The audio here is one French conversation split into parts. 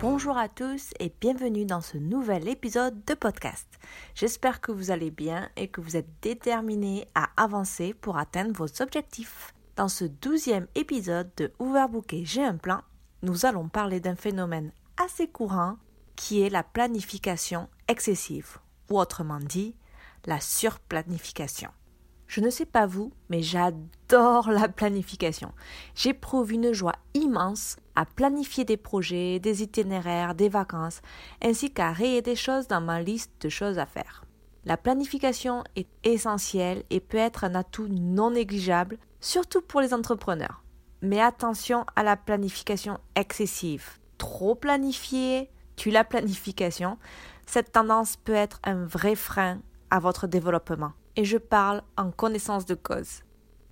Bonjour à tous et bienvenue dans ce nouvel épisode de podcast. J'espère que vous allez bien et que vous êtes déterminés à avancer pour atteindre vos objectifs. Dans ce douzième épisode de Overbooké J'ai un plan, nous allons parler d'un phénomène assez courant qui est la planification excessive, ou autrement dit, la surplanification. Je ne sais pas vous, mais j'adore la planification. J'éprouve une joie immense à planifier des projets, des itinéraires, des vacances, ainsi qu'à rayer des choses dans ma liste de choses à faire. La planification est essentielle et peut être un atout non négligeable, surtout pour les entrepreneurs. Mais attention à la planification excessive. Trop planifié tue la planification. Cette tendance peut être un vrai frein à votre développement et je parle en connaissance de cause.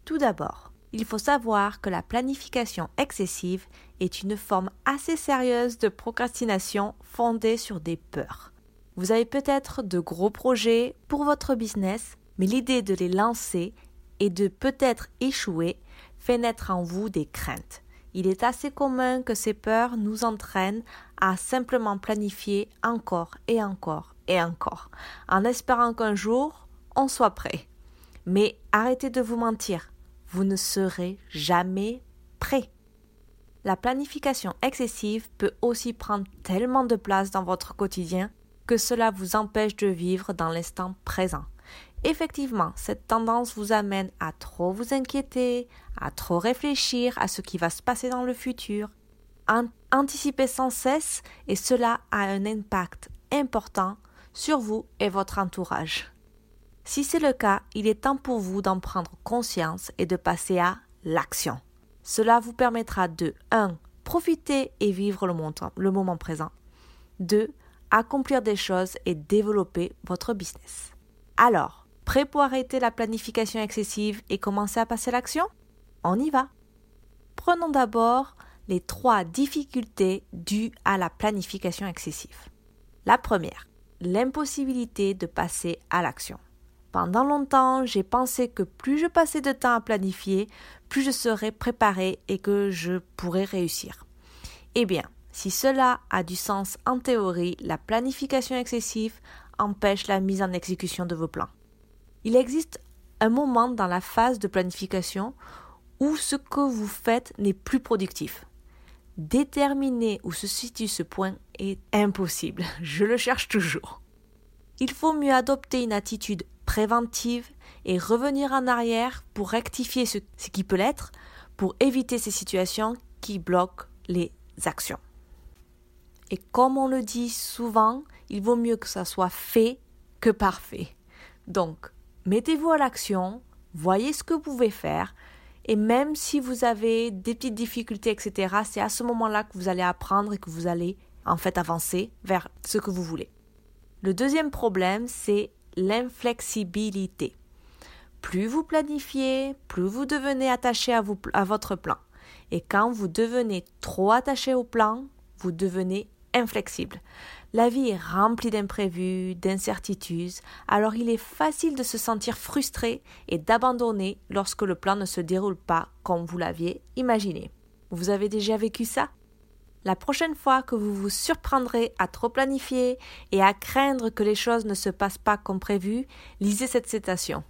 Tout d'abord, il faut savoir que la planification excessive est une forme assez sérieuse de procrastination fondée sur des peurs. Vous avez peut-être de gros projets pour votre business, mais l'idée de les lancer et de peut-être échouer fait naître en vous des craintes. Il est assez commun que ces peurs nous entraînent à simplement planifier encore et encore et encore, en espérant qu'un jour on soit prêt. Mais arrêtez de vous mentir, vous ne serez jamais prêt. La planification excessive peut aussi prendre tellement de place dans votre quotidien que cela vous empêche de vivre dans l'instant présent. Effectivement, cette tendance vous amène à trop vous inquiéter, à trop réfléchir à ce qui va se passer dans le futur, à anticiper sans cesse et cela a un impact important sur vous et votre entourage. Si c'est le cas, il est temps pour vous d'en prendre conscience et de passer à l'action. Cela vous permettra de 1. Profiter et vivre le moment, présent. 2. Accomplir des choses et développer votre business. Alors, prêt pour arrêter la planification excessive et commencer à passer à l'action? On y va. Prenons d'abord les trois difficultés dues à la planification excessive. La première, l'impossibilité de passer à l'action. Pendant longtemps, j'ai pensé que plus je passais de temps à planifier, plus je serais préparé et que je pourrais réussir. Eh bien, si cela a du sens en théorie, la planification excessive empêche la mise en exécution de vos plans. Il existe un moment dans la phase de planification où ce que vous faites n'est plus productif. Déterminer où se situe ce point est impossible. Je le cherche toujours. Il faut mieux adopter une attitude préventive et revenir en arrière pour rectifier ce, qui peut l'être, pour éviter ces situations qui bloquent les actions. Et comme on le dit souvent, il vaut mieux que ça soit fait que parfait. Donc, mettez-vous à l'action, voyez ce que vous pouvez faire, et même si vous avez des petites difficultés, etc., c'est à ce moment-là que vous allez apprendre et que vous allez en fait avancer vers ce que vous voulez. Le deuxième problème, c'est l'inflexibilité. Plus vous planifiez, plus vous devenez attaché à, à votre plan. Et quand vous devenez trop attaché au plan, vous devenez inflexible. La vie est remplie d'imprévus, d'incertitudes, alors il est facile de se sentir frustré et d'abandonner lorsque le plan ne se déroule pas comme vous l'aviez imaginé. Vous avez déjà vécu ça? La prochaine fois que vous vous surprendrez à trop planifier et à craindre que les choses ne se passent pas comme prévu, lisez cette citation.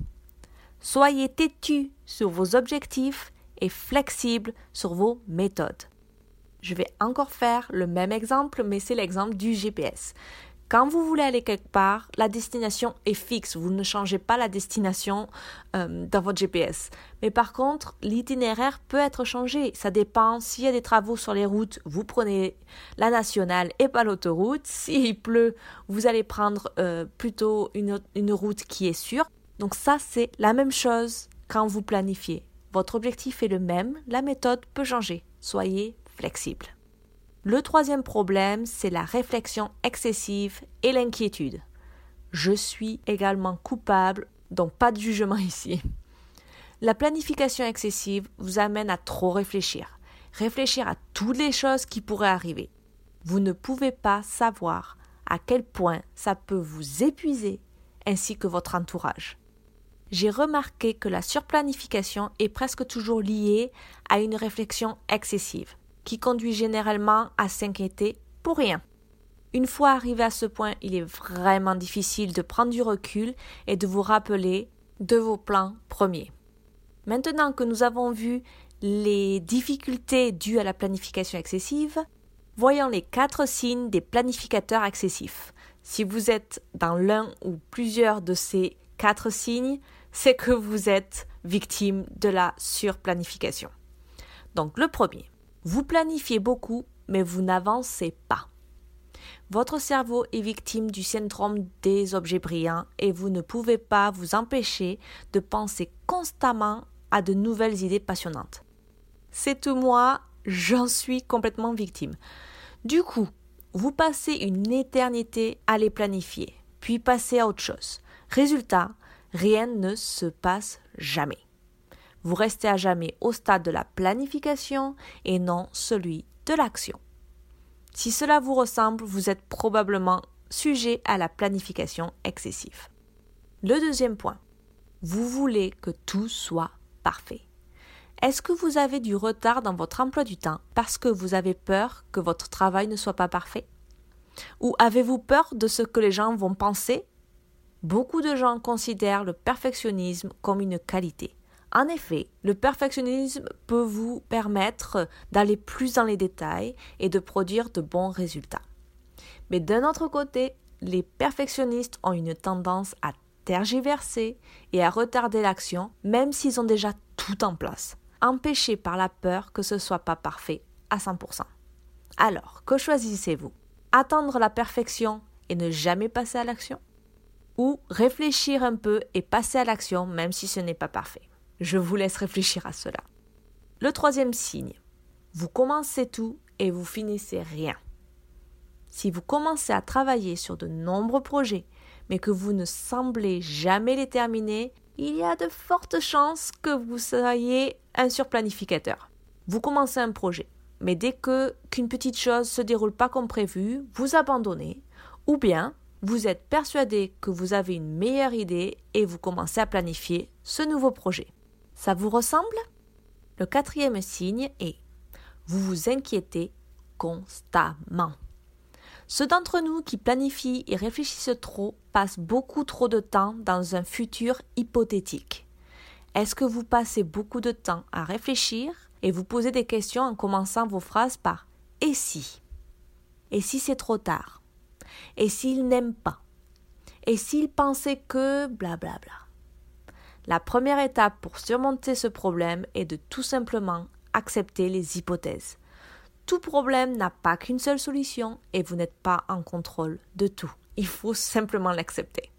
Soyez têtu sur vos objectifs et flexible sur vos méthodes. Je vais encore faire le même exemple, mais c'est l'exemple du GPS. Quand vous voulez aller quelque part, la destination est fixe. Vous ne changez pas la destination euh, dans votre GPS. Mais par contre, l'itinéraire peut être changé. Ça dépend. S'il y a des travaux sur les routes, vous prenez la nationale et pas l'autoroute. S'il pleut, vous allez prendre euh, plutôt une, une route qui est sûre. Donc ça, c'est la même chose quand vous planifiez. Votre objectif est le même, la méthode peut changer. Soyez flexible. Le troisième problème, c'est la réflexion excessive et l'inquiétude. Je suis également coupable, donc pas de jugement ici. La planification excessive vous amène à trop réfléchir, réfléchir à toutes les choses qui pourraient arriver. Vous ne pouvez pas savoir à quel point ça peut vous épuiser ainsi que votre entourage. J'ai remarqué que la surplanification est presque toujours liée à une réflexion excessive, qui conduit généralement à s'inquiéter pour rien. Une fois arrivé à ce point, il est vraiment difficile de prendre du recul et de vous rappeler de vos plans premiers. Maintenant que nous avons vu les difficultés dues à la planification excessive, voyons les quatre signes des planificateurs excessifs. Si vous êtes dans l'un ou plusieurs de ces quatre signes, c'est que vous êtes victime de la surplanification. Donc le premier, vous planifiez beaucoup mais vous n'avancez pas. Votre cerveau est victime du syndrome des objets brillants et vous ne pouvez pas vous empêcher de penser constamment à de nouvelles idées passionnantes. C'est tout moi, j'en suis complètement victime. Du coup, vous passez une éternité à les planifier, puis passez à autre chose. Résultat, rien ne se passe jamais. Vous restez à jamais au stade de la planification et non celui de l'action. Si cela vous ressemble, vous êtes probablement sujet à la planification excessive. Le deuxième point, vous voulez que tout soit parfait. Est-ce que vous avez du retard dans votre emploi du temps parce que vous avez peur que votre travail ne soit pas parfait? Ou avez-vous peur de ce que les gens vont penser? Beaucoup de gens considèrent le perfectionnisme comme une qualité. En effet, le perfectionnisme peut vous permettre d'aller plus dans les détails et de produire de bons résultats. Mais d'un autre côté, les perfectionnistes ont une tendance à tergiverser et à retarder l'action même s'ils ont déjà tout en place, empêchés par la peur que ce soit pas parfait à 100%. Alors, que choisissez-vous? Attendre la perfection et ne jamais passer à l'action? Ou réfléchir un peu et passer à l'action même si ce n'est pas parfait? Je vous laisse réfléchir à cela. Le troisième signe, vous commencez tout et vous finissez rien. Si vous commencez à travailler sur de nombreux projets mais que vous ne semblez jamais les terminer, il y a de fortes chances que vous soyez un surplanificateur. Vous commencez un projet, mais dès que qu'une petite chose se déroule pas comme prévu, vous abandonnez, ou bien vous êtes persuadé que vous avez une meilleure idée et vous commencez à planifier ce nouveau projet. Ça vous ressemble? Le quatrième signe est vous vous inquiétez constamment. Ceux d'entre nous qui planifient et réfléchissent trop passent beaucoup trop de temps dans un futur hypothétique. Est-ce que vous passez beaucoup de temps à réfléchir et vous posez des questions en commençant vos phrases par Et si? Et si c'est trop tard? Et s'il n'aime pas? Et s'il pensait que blablabla? bla bla. La première étape pour surmonter ce problème est de tout simplement accepter les hypothèses. Tout problème n'a pas qu'une seule solution et vous n'êtes pas en contrôle de tout. Il faut simplement l'accepter.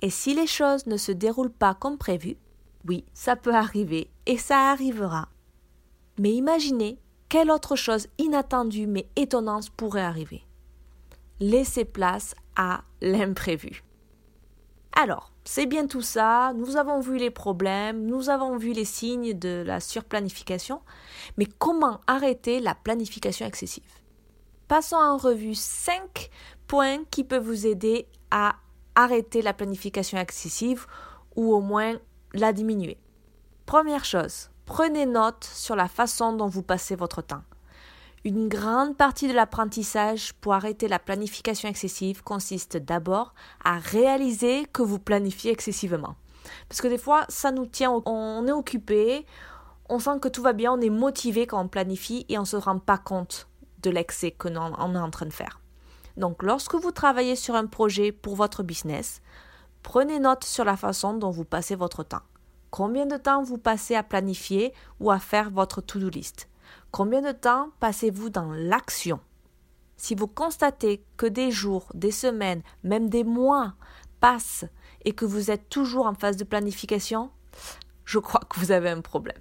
Et si les choses ne se déroulent pas comme prévu, oui, ça peut arriver et ça arrivera. Mais imaginez quelle autre chose inattendue mais étonnante pourrait arriver. Laissez place à l'imprévu. Alors, c'est bien tout ça, nous avons vu les problèmes, nous avons vu les signes de la surplanification, mais comment arrêter la planification excessive? Passons en revue 5 points qui peuvent vous aider à arrêter la planification excessive ou au moins la diminuer. Première chose, prenez note sur la façon dont vous passez votre temps. Une grande partie de l'apprentissage pour arrêter la planification excessive consiste d'abord à réaliser que vous planifiez excessivement. Parce que des fois, ça nous tient, on est occupé, on sent que tout va bien, on est motivé quand on planifie et on ne se rend pas compte de l'excès que on est en train de faire. Donc, lorsque vous travaillez sur un projet pour votre business, prenez note sur la façon dont vous passez votre temps. Combien de temps vous passez à planifier ou à faire votre to-do list? Combien de temps passez-vous dans l'action? Si vous constatez que des jours, des semaines, même des mois passent et que vous êtes toujours en phase de planification, je crois que vous avez un problème.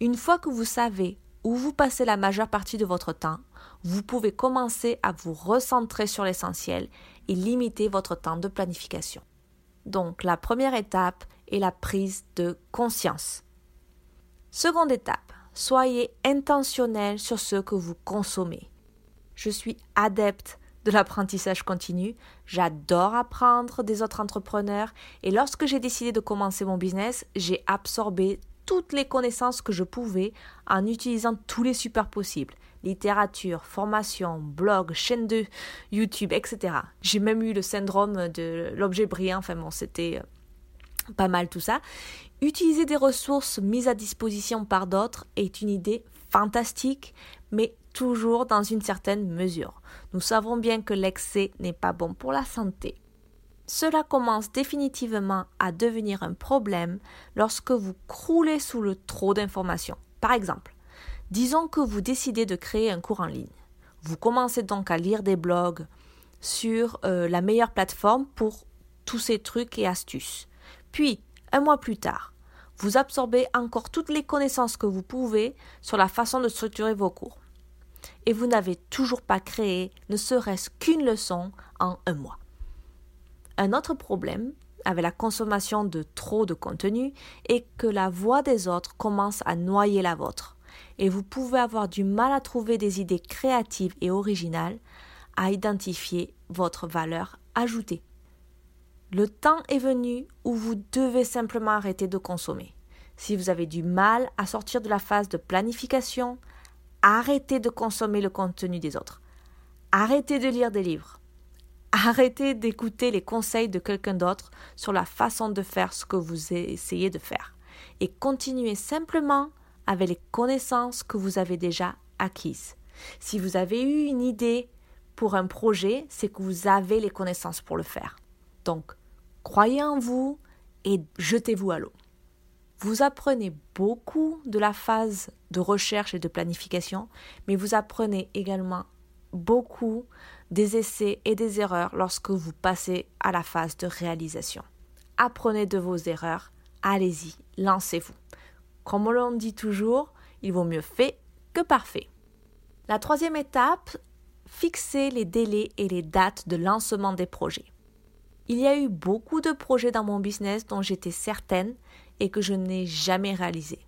Une fois que vous savez où vous passez la majeure partie de votre temps, vous pouvez commencer à vous recentrer sur l'essentiel et limiter votre temps de planification. Donc la première étape est la prise de conscience. Seconde étape, soyez intentionnel sur ce que vous consommez. Je suis adepte de l'apprentissage continu, j'adore apprendre des autres entrepreneurs et lorsque j'ai décidé de commencer mon business, j'ai absorbé toutes les connaissances que je pouvais en utilisant tous les supports possibles. Littérature, formation, blog, chaîne de YouTube, etc. J'ai même eu le syndrome de l'objet brillant, enfin bon, c'était euh, pas mal tout ça. Utiliser des ressources mises à disposition par d'autres est une idée fantastique, mais toujours dans une certaine mesure. Nous savons bien que l'excès n'est pas bon pour la santé. Cela commence définitivement à devenir un problème lorsque vous croulez sous le trop d'informations. Par exemple, disons que vous décidez de créer un cours en ligne. Vous commencez donc à lire des blogs sur euh, la meilleure plateforme pour tous ces trucs et astuces. Puis, un mois plus tard, vous absorbez encore toutes les connaissances que vous pouvez sur la façon de structurer vos cours. Et vous n'avez toujours pas créé ne serait-ce qu'une leçon en un mois. Un autre problème avec la consommation de trop de contenu est que la voix des autres commence à noyer la vôtre et vous pouvez avoir du mal à trouver des idées créatives et originales à identifier votre valeur ajoutée. Le temps est venu où vous devez simplement arrêter de consommer. Si vous avez du mal à sortir de la phase de planification, arrêtez de consommer le contenu des autres. Arrêtez de lire des livres. Arrêtez d'écouter les conseils de quelqu'un d'autre sur la façon de faire ce que vous essayez de faire et continuez simplement avec les connaissances que vous avez déjà acquises. Si vous avez eu une idée pour un projet, c'est que vous avez les connaissances pour le faire. Donc, croyez en vous et jetez-vous à l'eau. Vous apprenez beaucoup de la phase de recherche et de planification, mais vous apprenez également beaucoup des essais et des erreurs lorsque vous passez à la phase de réalisation. Apprenez de vos erreurs, allez-y, lancez-vous. Comme on l'on dit toujours, il vaut mieux fait que parfait. La troisième étape, fixer les délais et les dates de lancement des projets. Il y a eu beaucoup de projets dans mon business dont j'étais certaine et que je n'ai jamais réalisés.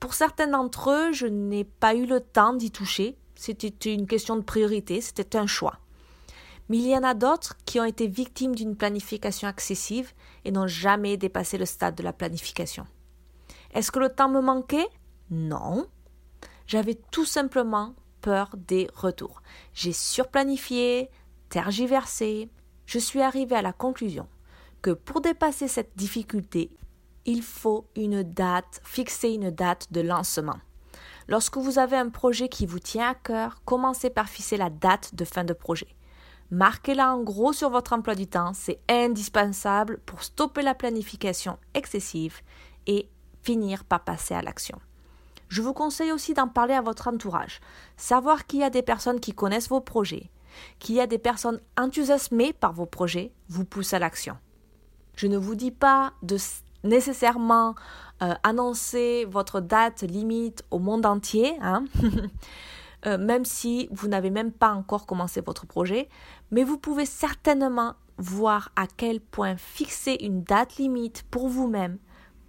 Pour certains d'entre eux, je n'ai pas eu le temps d'y toucher c'était une question de priorité, c'était un choix. Mais il y en a d'autres qui ont été victimes d'une planification excessive et n'ont jamais dépassé le stade de la planification. Est-ce que le temps me manquait? Non. J'avais tout simplement peur des retours. J'ai surplanifié, tergiversé. Je suis arrivé à la conclusion que pour dépasser cette difficulté, il faut une date, fixer une date de lancement. Lorsque vous avez un projet qui vous tient à cœur, commencez par fixer la date de fin de projet. Marquez-la en gros sur votre emploi du temps, c'est indispensable pour stopper la planification excessive et finir par passer à l'action. Je vous conseille aussi d'en parler à votre entourage. Savoir qu'il y a des personnes qui connaissent vos projets, qu'il y a des personnes enthousiasmées par vos projets, vous pousse à l'action. Je ne vous dis pas de nécessairement euh, annoncer votre date limite au monde entier, hein. euh, même si vous n'avez même pas encore commencé votre projet, mais vous pouvez certainement voir à quel point fixer une date limite pour vous-même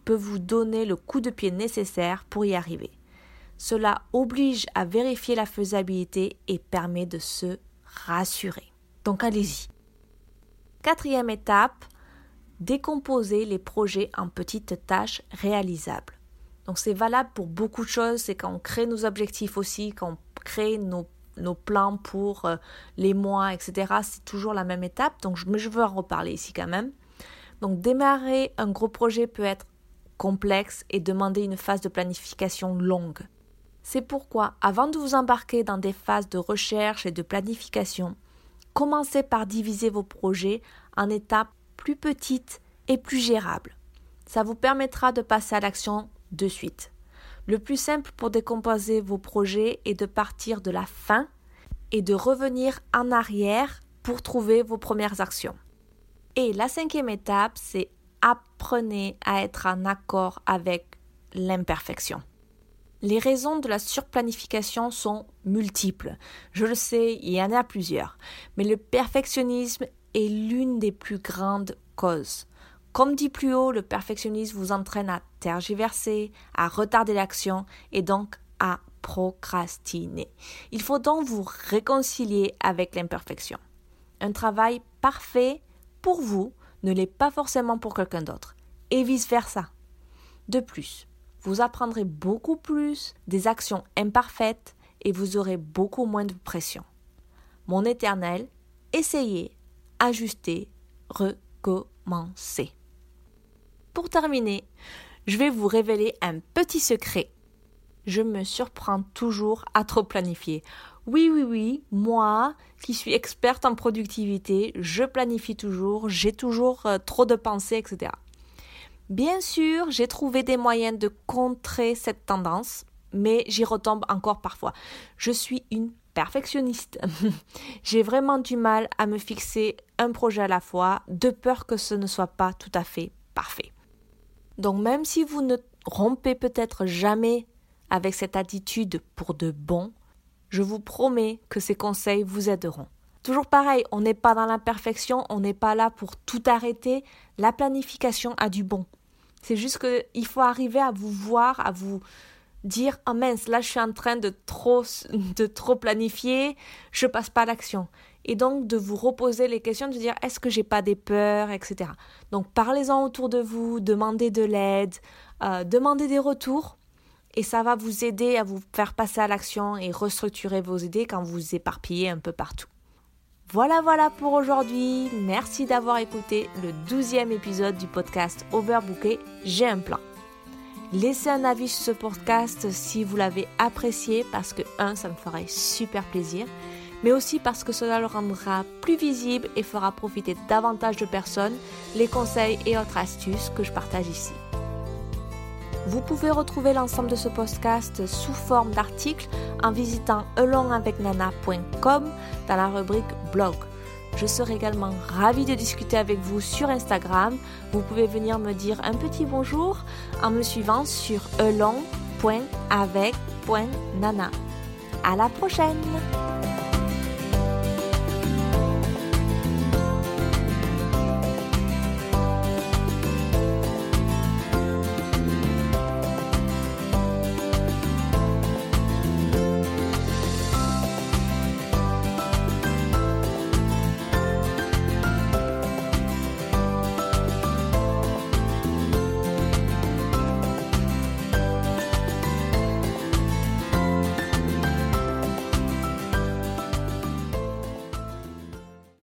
peut vous donner le coup de pied nécessaire pour y arriver. Cela oblige à vérifier la faisabilité et permet de se rassurer. Donc allez-y. Quatrième étape, décomposer les projets en petites tâches réalisables. Donc c'est valable pour beaucoup de choses, c'est quand on crée nos objectifs aussi, quand on crée nos, plans pour euh, les mois, etc. C'est toujours la même étape, donc mais je veux en reparler ici quand même. Donc démarrer un gros projet peut être complexe et demander une phase de planification longue. C'est pourquoi, avant de vous embarquer dans des phases de recherche et de planification, commencez par diviser vos projets en étapes plus petite et plus gérable. Ça vous permettra de passer à l'action de suite. Le plus simple pour décomposer vos projets est de partir de la fin et de revenir en arrière pour trouver vos premières actions. Et la cinquième étape, c'est apprenez à être en accord avec l'imperfection. Les raisons de la surplanification sont multiples. Je le sais, il y en a plusieurs. Mais le perfectionnisme est l'une des plus grandes causes. Comme dit plus haut, le perfectionnisme vous entraîne à tergiverser, à retarder l'action et donc à procrastiner. Il faut donc vous réconcilier avec l'imperfection. Un travail parfait pour vous ne l'est pas forcément pour quelqu'un d'autre, et vice-versa. De plus, vous apprendrez beaucoup plus des actions imparfaites et vous aurez beaucoup moins de pression. Mon éternel, essayez, ajustez, recommencez. Pour terminer, je vais vous révéler un petit secret. Je me surprends toujours à trop planifier. Oui, oui, oui, moi, qui suis experte en productivité, je planifie toujours, j'ai toujours euh, trop de pensées, etc. Bien sûr, j'ai trouvé des moyens de contrer cette tendance, mais j'y retombe encore parfois. Je suis une perfectionniste. j'ai vraiment du mal à me fixer un projet à la fois, de peur que ce ne soit pas tout à fait parfait. Donc même si vous ne rompez peut-être jamais avec cette attitude pour de bon, je vous promets que ces conseils vous aideront. Toujours pareil, on n'est pas dans l'imperfection, on n'est pas là pour tout arrêter. La planification a du bon. C'est juste qu'il faut arriver à vous voir, à vous dire oh mince, là je suis en train de trop, de trop planifier, je passe pas à l'action. Et donc de vous reposer les questions, de dire est-ce que j'ai pas des peurs, etc. Donc parlez-en autour de vous, demandez de l'aide, euh, demandez des retours et ça va vous aider à vous faire passer à l'action et restructurer vos idées quand vous éparpillez un peu partout. Voilà, voilà pour aujourd'hui. Merci d'avoir écouté le douzième épisode du podcast Overbooké, j'ai un plan. Laissez un avis sur ce podcast si vous l'avez apprécié parce que, un, ça me ferait super plaisir, mais aussi parce que cela le rendra plus visible et fera profiter davantage de personnes les conseils et autres astuces que je partage ici. Vous pouvez retrouver l'ensemble de ce podcast sous forme d'articles en visitant elongavecnana.com dans la rubrique blog. Je serai également ravie de discuter avec vous sur Instagram. Vous pouvez venir me dire un petit bonjour en me suivant sur elong.avec.nana. À la prochaine!